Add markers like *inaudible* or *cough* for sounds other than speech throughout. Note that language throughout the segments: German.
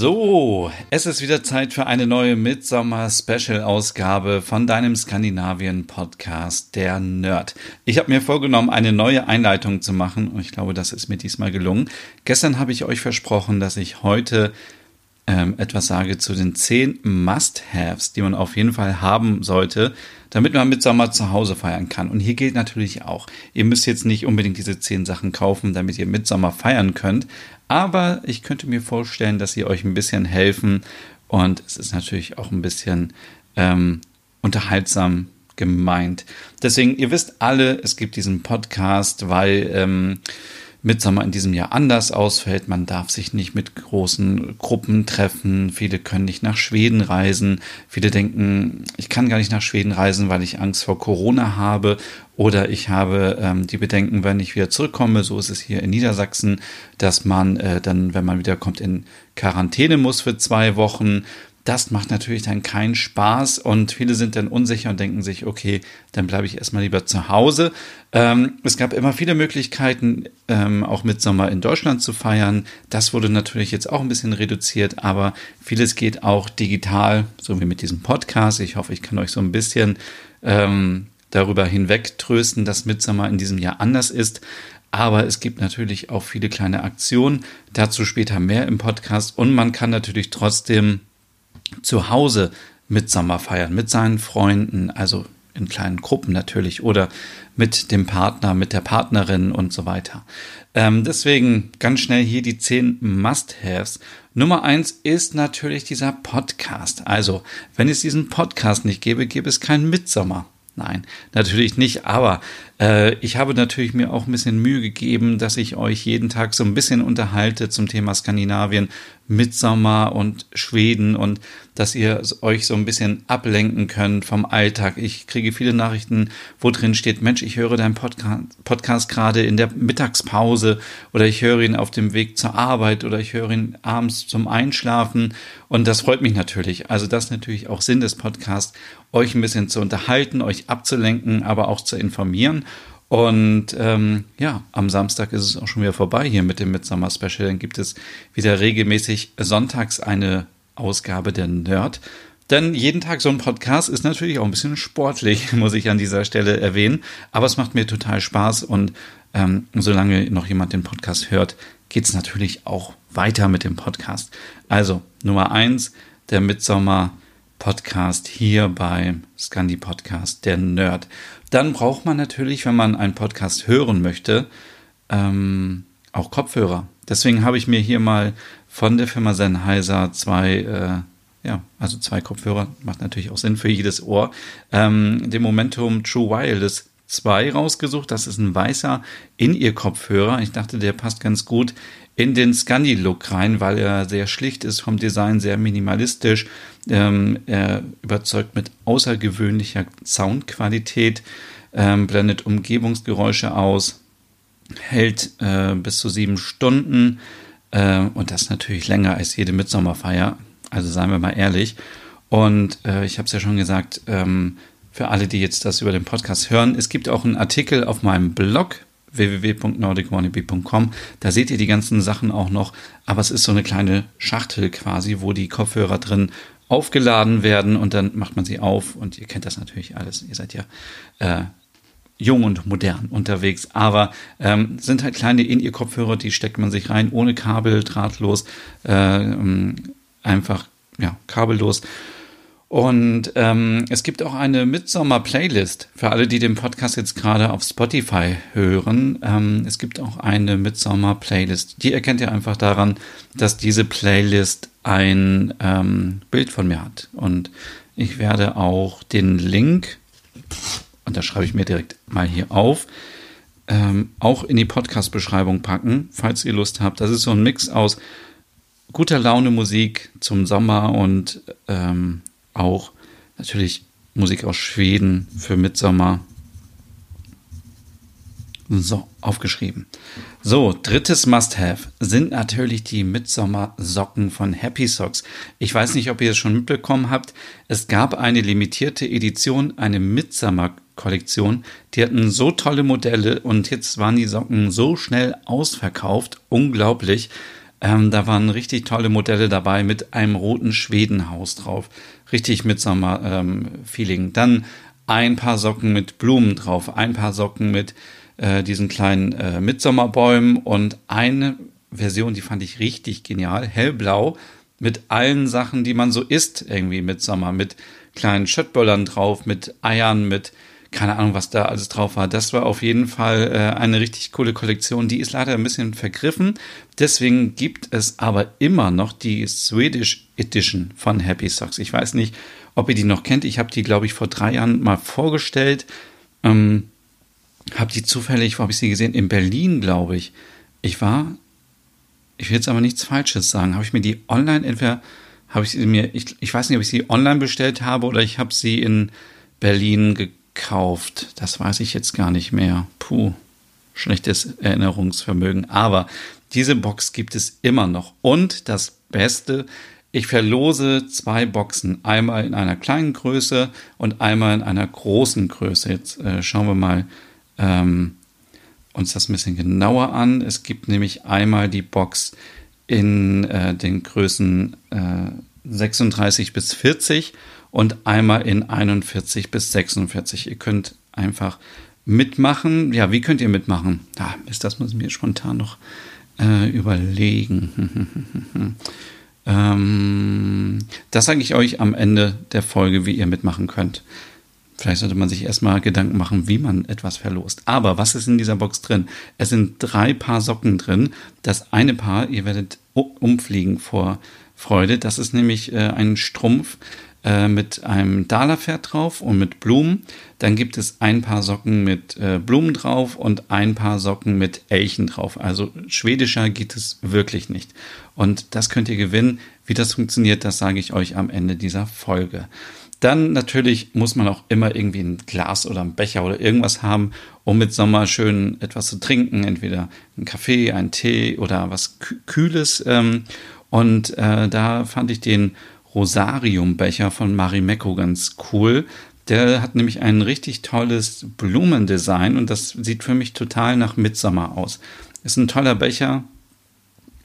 So, es ist wieder Zeit für eine neue Midsommer-Special-Ausgabe von deinem Skandinavien-Podcast, der Nerd. Ich habe mir vorgenommen, eine neue Einleitung zu machen und ich glaube, das ist mir diesmal gelungen. Gestern habe ich euch versprochen, dass ich heute ähm, etwas sage zu den zehn Must-Haves, die man auf jeden Fall haben sollte, damit man mit Sommer zu Hause feiern kann. Und hier gilt natürlich auch, ihr müsst jetzt nicht unbedingt diese zehn Sachen kaufen, damit ihr mit Sommer feiern könnt, aber ich könnte mir vorstellen, dass sie euch ein bisschen helfen und es ist natürlich auch ein bisschen ähm, unterhaltsam gemeint. Deswegen, ihr wisst alle, es gibt diesen Podcast, weil ähm, Mitsommer in diesem Jahr anders ausfällt. Man darf sich nicht mit großen Gruppen treffen. Viele können nicht nach Schweden reisen. Viele denken, ich kann gar nicht nach Schweden reisen, weil ich Angst vor Corona habe. Oder ich habe ähm, die Bedenken, wenn ich wieder zurückkomme, so ist es hier in Niedersachsen, dass man äh, dann, wenn man wiederkommt, in Quarantäne muss für zwei Wochen. Das macht natürlich dann keinen Spaß und viele sind dann unsicher und denken sich, okay, dann bleibe ich erstmal lieber zu Hause. Ähm, es gab immer viele Möglichkeiten, ähm, auch Sommer in Deutschland zu feiern. Das wurde natürlich jetzt auch ein bisschen reduziert, aber vieles geht auch digital, so wie mit diesem Podcast. Ich hoffe, ich kann euch so ein bisschen ähm, darüber hinweg trösten, dass Sommer in diesem Jahr anders ist. Aber es gibt natürlich auch viele kleine Aktionen. Dazu später mehr im Podcast. Und man kann natürlich trotzdem zu Hause mit Sommer feiern, mit seinen Freunden, also in kleinen Gruppen natürlich oder mit dem Partner, mit der Partnerin und so weiter. Ähm, deswegen ganz schnell hier die zehn Must-Haves. Nummer eins ist natürlich dieser Podcast. Also, wenn es diesen Podcast nicht gäbe, gäbe es keinen Mitsommer. Nein, natürlich nicht, aber äh, ich habe natürlich mir auch ein bisschen Mühe gegeben, dass ich euch jeden Tag so ein bisschen unterhalte zum Thema Skandinavien, Mitsommer und Schweden und dass ihr euch so ein bisschen ablenken könnt vom Alltag. Ich kriege viele Nachrichten, wo drin steht, Mensch, ich höre deinen Podcast, Podcast gerade in der Mittagspause oder ich höre ihn auf dem Weg zur Arbeit oder ich höre ihn abends zum Einschlafen und das freut mich natürlich. Also das ist natürlich auch Sinn des Podcasts, euch ein bisschen zu unterhalten, euch abzulenken, aber auch zu informieren. Und ähm, ja, am Samstag ist es auch schon wieder vorbei hier mit dem Midsummer Special. Dann gibt es wieder regelmäßig sonntags eine Ausgabe der Nerd. Denn jeden Tag so ein Podcast ist natürlich auch ein bisschen sportlich, *laughs* muss ich an dieser Stelle erwähnen. Aber es macht mir total Spaß und ähm, solange noch jemand den Podcast hört, geht es natürlich auch weiter mit dem Podcast. Also Nummer eins, der Midsommer Podcast hier beim Scandi Podcast, der Nerd. Dann braucht man natürlich, wenn man einen Podcast hören möchte, ähm, auch Kopfhörer. Deswegen habe ich mir hier mal von der Firma Sennheiser zwei, äh, ja, also zwei Kopfhörer, macht natürlich auch Sinn für jedes Ohr, ähm, den Momentum True Wireless 2 rausgesucht. Das ist ein weißer In-Ear-Kopfhörer. Ich dachte, der passt ganz gut in den Scandi-Look rein, weil er sehr schlicht ist vom Design, sehr minimalistisch. Ähm, er überzeugt mit außergewöhnlicher Soundqualität, ähm, blendet Umgebungsgeräusche aus, hält äh, bis zu sieben Stunden und das natürlich länger als jede Mitsommerfeier. Also seien wir mal ehrlich. Und äh, ich habe es ja schon gesagt, ähm, für alle, die jetzt das über den Podcast hören, es gibt auch einen Artikel auf meinem Blog www.nordicwannabe.com. Da seht ihr die ganzen Sachen auch noch. Aber es ist so eine kleine Schachtel quasi, wo die Kopfhörer drin aufgeladen werden und dann macht man sie auf und ihr kennt das natürlich alles. Ihr seid ja äh, jung und modern unterwegs, aber ähm, sind halt kleine In-Ear-Kopfhörer, die steckt man sich rein, ohne Kabel, drahtlos, äh, einfach ja kabellos und ähm, es gibt auch eine Midsommer-Playlist für alle, die den Podcast jetzt gerade auf Spotify hören. Ähm, es gibt auch eine Midsommer-Playlist. Die erkennt ihr einfach daran, dass diese Playlist ein ähm, Bild von mir hat. Und ich werde auch den Link, und da schreibe ich mir direkt mal hier auf, ähm, auch in die Podcast-Beschreibung packen, falls ihr Lust habt. Das ist so ein Mix aus guter Laune Musik zum Sommer und ähm, auch natürlich Musik aus Schweden für Mitsommer. So, aufgeschrieben. So, drittes Must-Have sind natürlich die Midsommer-Socken von Happy Socks. Ich weiß nicht, ob ihr es schon mitbekommen habt. Es gab eine limitierte Edition, eine Midsommer-Kollektion. Die hatten so tolle Modelle und jetzt waren die Socken so schnell ausverkauft. Unglaublich. Ähm, da waren richtig tolle Modelle dabei mit einem roten Schwedenhaus drauf. Richtig Midsommer-Feeling. Ähm, Dann ein paar Socken mit Blumen drauf, ein paar Socken mit äh, diesen kleinen äh, Mitsommerbäumen und eine Version, die fand ich richtig genial, hellblau mit allen Sachen, die man so isst, irgendwie Mitsommer, mit kleinen Schöttböllern drauf, mit Eiern, mit keine Ahnung, was da alles drauf war. Das war auf jeden Fall äh, eine richtig coole Kollektion. Die ist leider ein bisschen vergriffen. Deswegen gibt es aber immer noch die Swedish Edition von Happy Socks. Ich weiß nicht, ob ihr die noch kennt. Ich habe die, glaube ich, vor drei Jahren mal vorgestellt. Ähm, habe die zufällig, wo habe ich sie gesehen? In Berlin, glaube ich. Ich war, ich will jetzt aber nichts Falsches sagen. Habe ich mir die online, entweder habe ich sie mir, ich, ich weiß nicht, ob ich sie online bestellt habe oder ich habe sie in Berlin gekauft. Das weiß ich jetzt gar nicht mehr. Puh, schlechtes Erinnerungsvermögen. Aber diese Box gibt es immer noch. Und das Beste, ich verlose zwei Boxen. Einmal in einer kleinen Größe und einmal in einer großen Größe. Jetzt äh, schauen wir mal, ähm, uns das ein bisschen genauer an. Es gibt nämlich einmal die Box in äh, den Größen äh, 36 bis 40 und einmal in 41 bis 46. Ihr könnt einfach mitmachen. Ja, wie könnt ihr mitmachen? Ah, ist das muss ich mir spontan noch äh, überlegen. *laughs* ähm, das sage ich euch am Ende der Folge, wie ihr mitmachen könnt. Vielleicht sollte man sich erstmal Gedanken machen, wie man etwas verlost. Aber was ist in dieser Box drin? Es sind drei Paar Socken drin. Das eine Paar, ihr werdet umfliegen vor Freude. Das ist nämlich äh, ein Strumpf äh, mit einem Dalerpferd drauf und mit Blumen. Dann gibt es ein Paar Socken mit äh, Blumen drauf und ein Paar Socken mit Elchen drauf. Also schwedischer geht es wirklich nicht. Und das könnt ihr gewinnen. Wie das funktioniert, das sage ich euch am Ende dieser Folge. Dann natürlich muss man auch immer irgendwie ein Glas oder ein Becher oder irgendwas haben, um mit Sommer schön etwas zu trinken. Entweder ein Kaffee, ein Tee oder was Kühles. Ähm, und äh, da fand ich den Rosarium-Becher von Marimekko ganz cool. Der hat nämlich ein richtig tolles Blumendesign und das sieht für mich total nach Mitsommer aus. Ist ein toller Becher.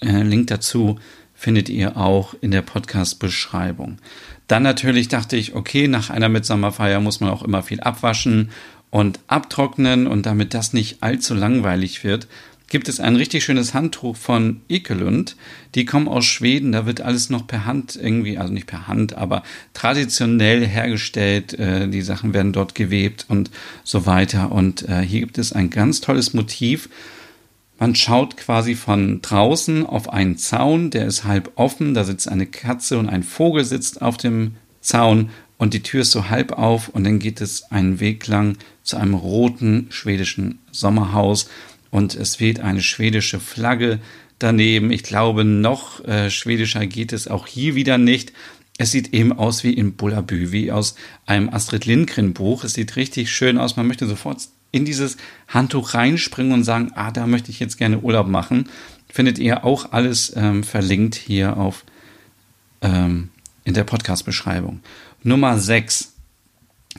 Äh, Link dazu findet ihr auch in der Podcast-Beschreibung. Dann natürlich dachte ich, okay, nach einer Mitsommerfeier muss man auch immer viel abwaschen und abtrocknen und damit das nicht allzu langweilig wird, gibt es ein richtig schönes Handtuch von Ekelund. Die kommen aus Schweden, da wird alles noch per Hand irgendwie, also nicht per Hand, aber traditionell hergestellt. Äh, die Sachen werden dort gewebt und so weiter. Und äh, hier gibt es ein ganz tolles Motiv. Man schaut quasi von draußen auf einen Zaun, der ist halb offen, da sitzt eine Katze und ein Vogel sitzt auf dem Zaun und die Tür ist so halb auf und dann geht es einen Weg lang zu einem roten schwedischen Sommerhaus und es weht eine schwedische Flagge daneben. Ich glaube, noch äh, schwedischer geht es auch hier wieder nicht. Es sieht eben aus wie in Bullabü, wie aus einem Astrid Lindgren Buch. Es sieht richtig schön aus. Man möchte sofort in dieses Handtuch reinspringen und sagen, ah, da möchte ich jetzt gerne Urlaub machen, findet ihr auch alles ähm, verlinkt hier auf ähm, in der Podcast-Beschreibung. Nummer 6.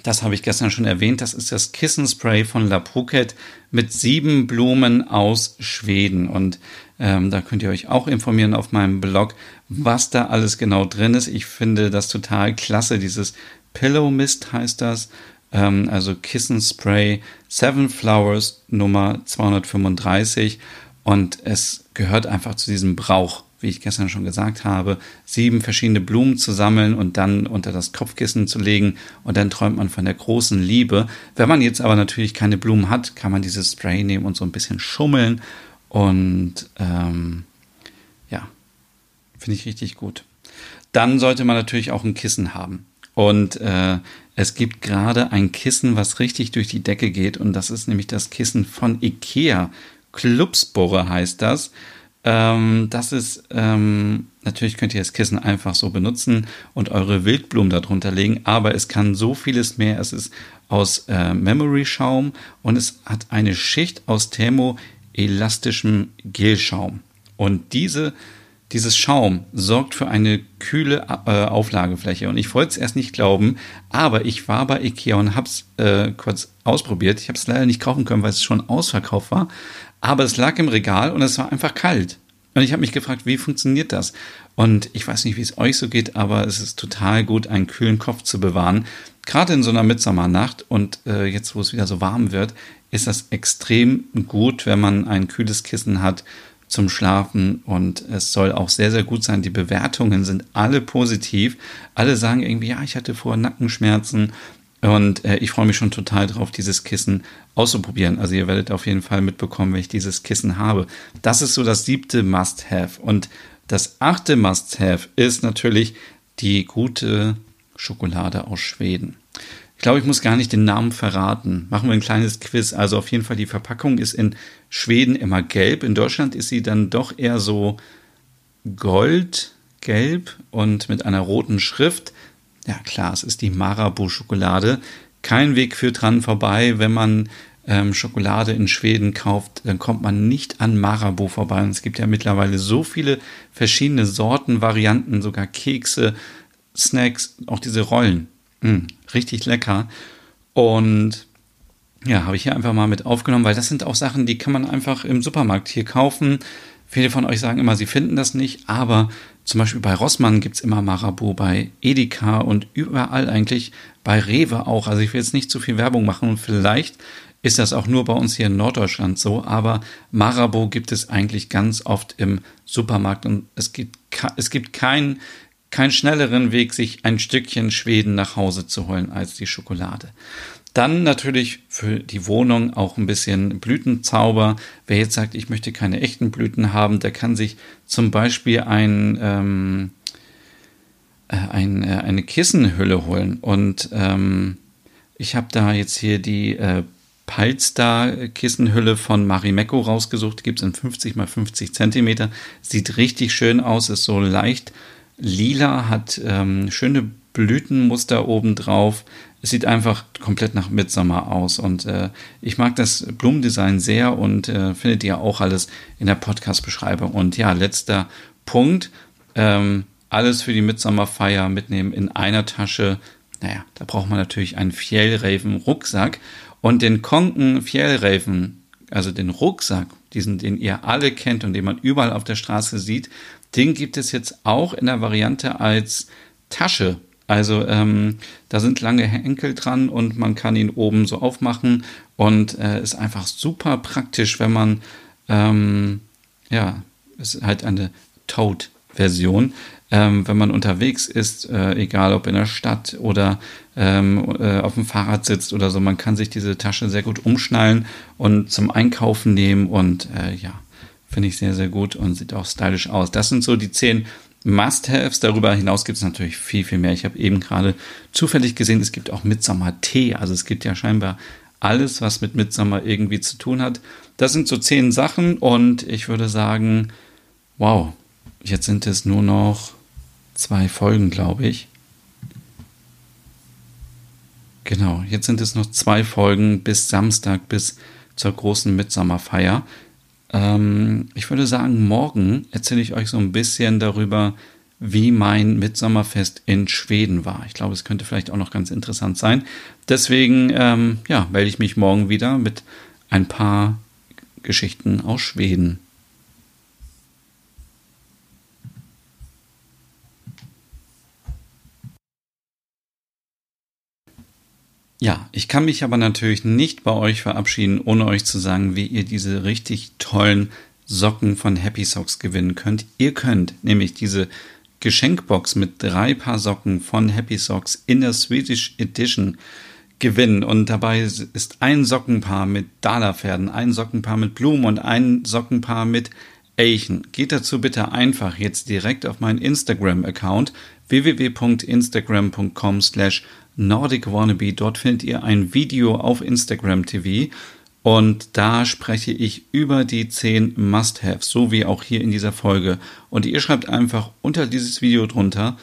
Das habe ich gestern schon erwähnt. Das ist das Kissenspray von La Phuket mit sieben Blumen aus Schweden. Und ähm, da könnt ihr euch auch informieren auf meinem Blog, was da alles genau drin ist. Ich finde das total klasse. Dieses Pillow Mist heißt das ähm, also Kissenspray Seven Flowers Nummer 235 und es gehört einfach zu diesem Brauch, wie ich gestern schon gesagt habe, sieben verschiedene Blumen zu sammeln und dann unter das Kopfkissen zu legen und dann träumt man von der großen Liebe. Wenn man jetzt aber natürlich keine Blumen hat, kann man dieses Spray nehmen und so ein bisschen schummeln und ähm, ja, finde ich richtig gut. Dann sollte man natürlich auch ein Kissen haben. Und äh, es gibt gerade ein Kissen, was richtig durch die Decke geht. Und das ist nämlich das Kissen von Ikea. Clubsbohre heißt das. Ähm, das ist ähm, Natürlich könnt ihr das Kissen einfach so benutzen und eure Wildblumen darunter legen, aber es kann so vieles mehr. Es ist aus äh, Memory-Schaum und es hat eine Schicht aus thermoelastischem Gelschaum. Und diese, dieses Schaum sorgt für eine kühle äh, Auflagefläche. Und ich wollte es erst nicht glauben, aber ich war bei Ikea und habe es äh, kurz ausprobiert. Ich habe es leider nicht kaufen können, weil es schon ausverkauft war. Aber es lag im Regal und es war einfach kalt. Und ich habe mich gefragt, wie funktioniert das? Und ich weiß nicht, wie es euch so geht, aber es ist total gut, einen kühlen Kopf zu bewahren. Gerade in so einer Mitsommernacht und äh, jetzt, wo es wieder so warm wird, ist das extrem gut, wenn man ein kühles Kissen hat zum Schlafen. Und es soll auch sehr, sehr gut sein. Die Bewertungen sind alle positiv. Alle sagen irgendwie, ja, ich hatte vorher Nackenschmerzen und äh, ich freue mich schon total drauf, dieses Kissen auszuprobieren. Also ihr werdet auf jeden Fall mitbekommen, wenn ich dieses Kissen habe. Das ist so das siebte Must-Have. Und das achte Must-Have ist natürlich die gute Schokolade aus Schweden. Ich glaube, ich muss gar nicht den Namen verraten. Machen wir ein kleines Quiz. Also auf jeden Fall, die Verpackung ist in Schweden immer gelb. In Deutschland ist sie dann doch eher so goldgelb und mit einer roten Schrift. Ja, klar, es ist die Marabou-Schokolade. Kein Weg führt dran vorbei. Wenn man ähm, Schokolade in Schweden kauft, dann kommt man nicht an Marabou vorbei. Und es gibt ja mittlerweile so viele verschiedene Sorten, Varianten, sogar Kekse, Snacks, auch diese Rollen. Mm, richtig lecker. Und ja, habe ich hier einfach mal mit aufgenommen, weil das sind auch Sachen, die kann man einfach im Supermarkt hier kaufen. Viele von euch sagen immer, sie finden das nicht, aber zum Beispiel bei Rossmann gibt es immer Marabou, bei Edeka und überall eigentlich, bei Rewe auch. Also ich will jetzt nicht zu viel Werbung machen und vielleicht ist das auch nur bei uns hier in Norddeutschland so, aber Marabou gibt es eigentlich ganz oft im Supermarkt und es gibt, es gibt keinen keinen schnelleren Weg, sich ein Stückchen Schweden nach Hause zu holen als die Schokolade. Dann natürlich für die Wohnung auch ein bisschen Blütenzauber. Wer jetzt sagt, ich möchte keine echten Blüten haben, der kann sich zum Beispiel ein, ähm, äh, ein äh, eine Kissenhülle holen. Und ähm, ich habe da jetzt hier die äh, Palstar Kissenhülle von Marimekko rausgesucht. Die gibt es in 50 mal 50 Zentimeter. Sieht richtig schön aus, ist so leicht lila, hat ähm, schöne Blütenmuster oben drauf. Es sieht einfach komplett nach Midsommer aus und äh, ich mag das Blumendesign sehr und äh, findet ihr auch alles in der Podcast-Beschreibung. Und ja, letzter Punkt. Ähm, alles für die Midsommerfeier mitnehmen in einer Tasche. Naja, da braucht man natürlich einen Fjellraven-Rucksack und den Konken Fjellraven, also den Rucksack, diesen, den ihr alle kennt und den man überall auf der Straße sieht, den gibt es jetzt auch in der Variante als Tasche also ähm, da sind lange Henkel dran und man kann ihn oben so aufmachen und äh, ist einfach super praktisch, wenn man ähm, ja, ist halt eine Toad-Version. Ähm, wenn man unterwegs ist, äh, egal ob in der Stadt oder ähm, äh, auf dem Fahrrad sitzt oder so, man kann sich diese Tasche sehr gut umschnallen und zum Einkaufen nehmen und äh, ja, finde ich sehr, sehr gut und sieht auch stylisch aus. Das sind so die zehn Must-Haves. Darüber hinaus gibt es natürlich viel, viel mehr. Ich habe eben gerade zufällig gesehen, es gibt auch Midsommer-Tee. Also es gibt ja scheinbar alles, was mit Midsommer irgendwie zu tun hat. Das sind so zehn Sachen und ich würde sagen, wow, jetzt sind es nur noch zwei Folgen, glaube ich. Genau, jetzt sind es noch zwei Folgen bis Samstag, bis zur großen Mitsommerfeier. Ähm, ich würde sagen, morgen erzähle ich euch so ein bisschen darüber, wie mein Mitsommerfest in Schweden war. Ich glaube, es könnte vielleicht auch noch ganz interessant sein. Deswegen, ähm, ja, melde ich mich morgen wieder mit ein paar Geschichten aus Schweden. Ja, ich kann mich aber natürlich nicht bei euch verabschieden, ohne euch zu sagen, wie ihr diese richtig tollen Socken von Happy Socks gewinnen könnt. Ihr könnt nämlich diese Geschenkbox mit drei Paar Socken von Happy Socks in der Swedish Edition gewinnen. Und dabei ist ein Sockenpaar mit Dala-Pferden, ein Sockenpaar mit Blumen und ein Sockenpaar mit Elchen. Geht dazu bitte einfach jetzt direkt auf meinen Instagram-Account www.instagram.com slash Nordic Wannabe. Dort findet ihr ein Video auf Instagram TV Und da spreche ich über die 10 Must-Haves, so wie auch hier in dieser Folge. Und ihr schreibt einfach unter dieses Video drunter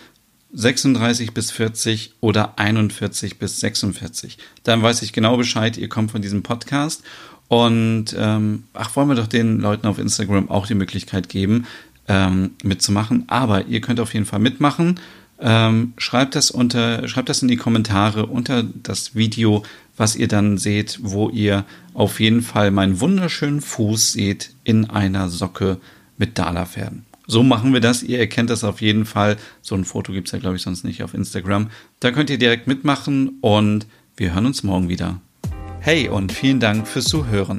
36 bis 40 oder 41 bis 46. Dann weiß ich genau Bescheid, ihr kommt von diesem Podcast. Und ähm, ach, wollen wir doch den Leuten auf Instagram auch die Möglichkeit geben, ähm, mitzumachen. Aber ihr könnt auf jeden Fall mitmachen. Ähm, schreibt das unter, schreibt das in die Kommentare unter das Video, was ihr dann seht, wo ihr auf jeden Fall meinen wunderschönen Fuß seht in einer Socke mit Dala-Pferden. So machen wir das. Ihr erkennt das auf jeden Fall. So ein Foto gibt es ja, glaube ich, sonst nicht auf Instagram. Da könnt ihr direkt mitmachen und wir hören uns morgen wieder. Hey und vielen Dank fürs Zuhören.